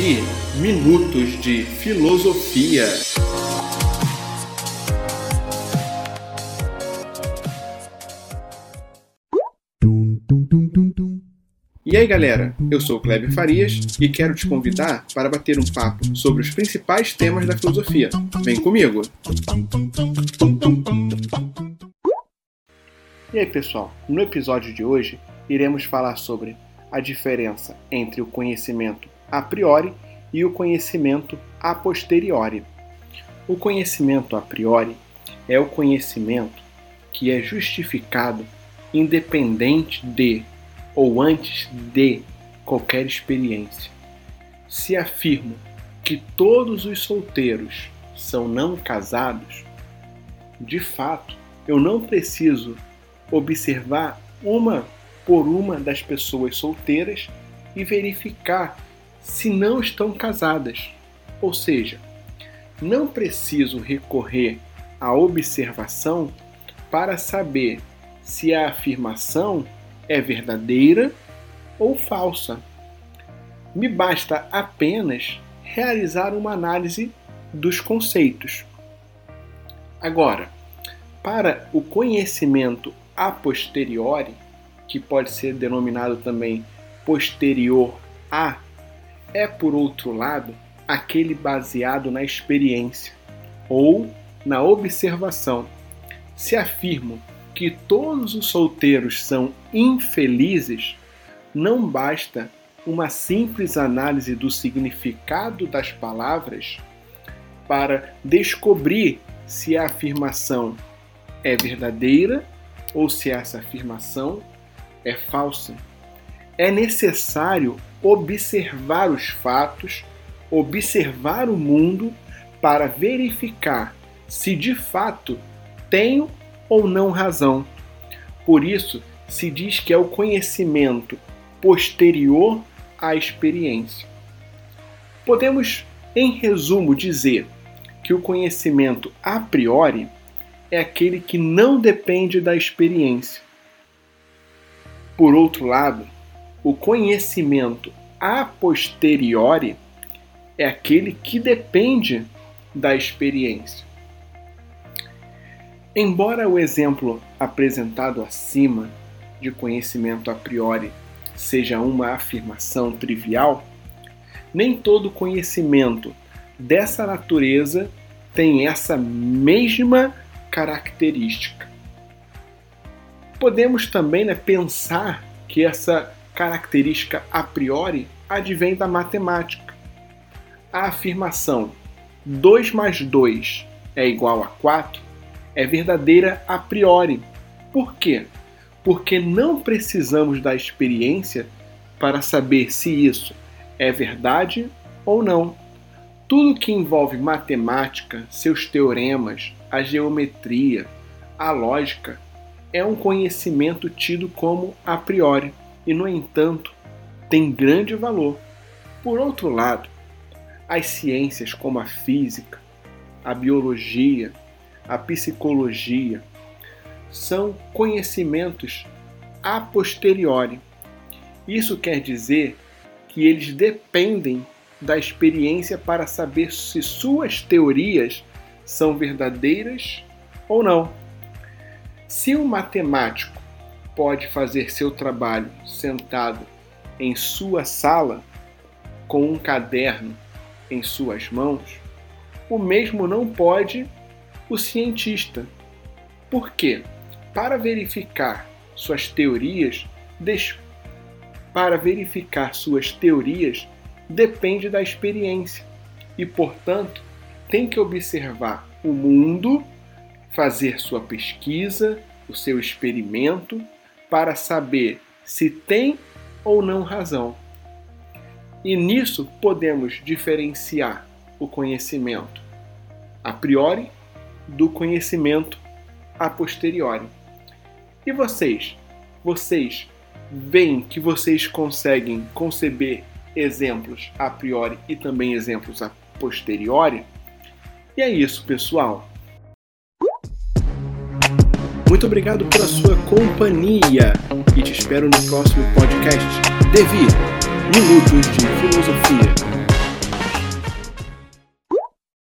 ouvir Minutos de Filosofia. E aí galera, eu sou o Kleber Farias e quero te convidar para bater um papo sobre os principais temas da filosofia. Vem comigo! E aí pessoal, no episódio de hoje iremos falar sobre a diferença entre o conhecimento a priori e o conhecimento a posteriori. O conhecimento a priori é o conhecimento que é justificado independente de ou antes de qualquer experiência. Se afirmo que todos os solteiros são não casados, de fato, eu não preciso observar uma por uma das pessoas solteiras e verificar se não estão casadas. Ou seja, não preciso recorrer à observação para saber se a afirmação é verdadeira ou falsa. Me basta apenas realizar uma análise dos conceitos. Agora, para o conhecimento a posteriori, que pode ser denominado também posterior a é, por outro lado, aquele baseado na experiência ou na observação. Se afirmo que todos os solteiros são infelizes, não basta uma simples análise do significado das palavras para descobrir se a afirmação é verdadeira ou se essa afirmação é falsa. É necessário observar os fatos, observar o mundo para verificar se de fato tenho ou não razão. Por isso, se diz que é o conhecimento posterior à experiência. Podemos, em resumo, dizer que o conhecimento a priori é aquele que não depende da experiência. Por outro lado, o conhecimento a posteriori é aquele que depende da experiência. Embora o exemplo apresentado acima de conhecimento a priori seja uma afirmação trivial, nem todo conhecimento dessa natureza tem essa mesma característica. Podemos também né, pensar que essa característica a priori advém da matemática. A afirmação 2 mais 2 é igual a 4 é verdadeira a priori. Por quê? Porque não precisamos da experiência para saber se isso é verdade ou não. Tudo que envolve matemática, seus teoremas, a geometria, a lógica, é um conhecimento tido como a priori e, no entanto, tem grande valor. Por outro lado, as ciências como a física, a biologia, a psicologia são conhecimentos a posteriori. Isso quer dizer que eles dependem da experiência para saber se suas teorias são verdadeiras ou não. Se um matemático pode fazer seu trabalho sentado em sua sala, com um caderno em suas mãos, o mesmo não pode o cientista. Por quê? Para verificar suas teorias, para verificar suas teorias depende da experiência e, portanto, tem que observar o mundo, fazer sua pesquisa, o seu experimento para saber se tem ou não razão. E nisso podemos diferenciar o conhecimento a priori do conhecimento a posteriori. E vocês? Vocês veem que vocês conseguem conceber exemplos a priori e também exemplos a posteriori? E é isso, pessoal. Muito obrigado pela sua companhia e te espero no próximo podcast. Devi, Minutos de Filosofia.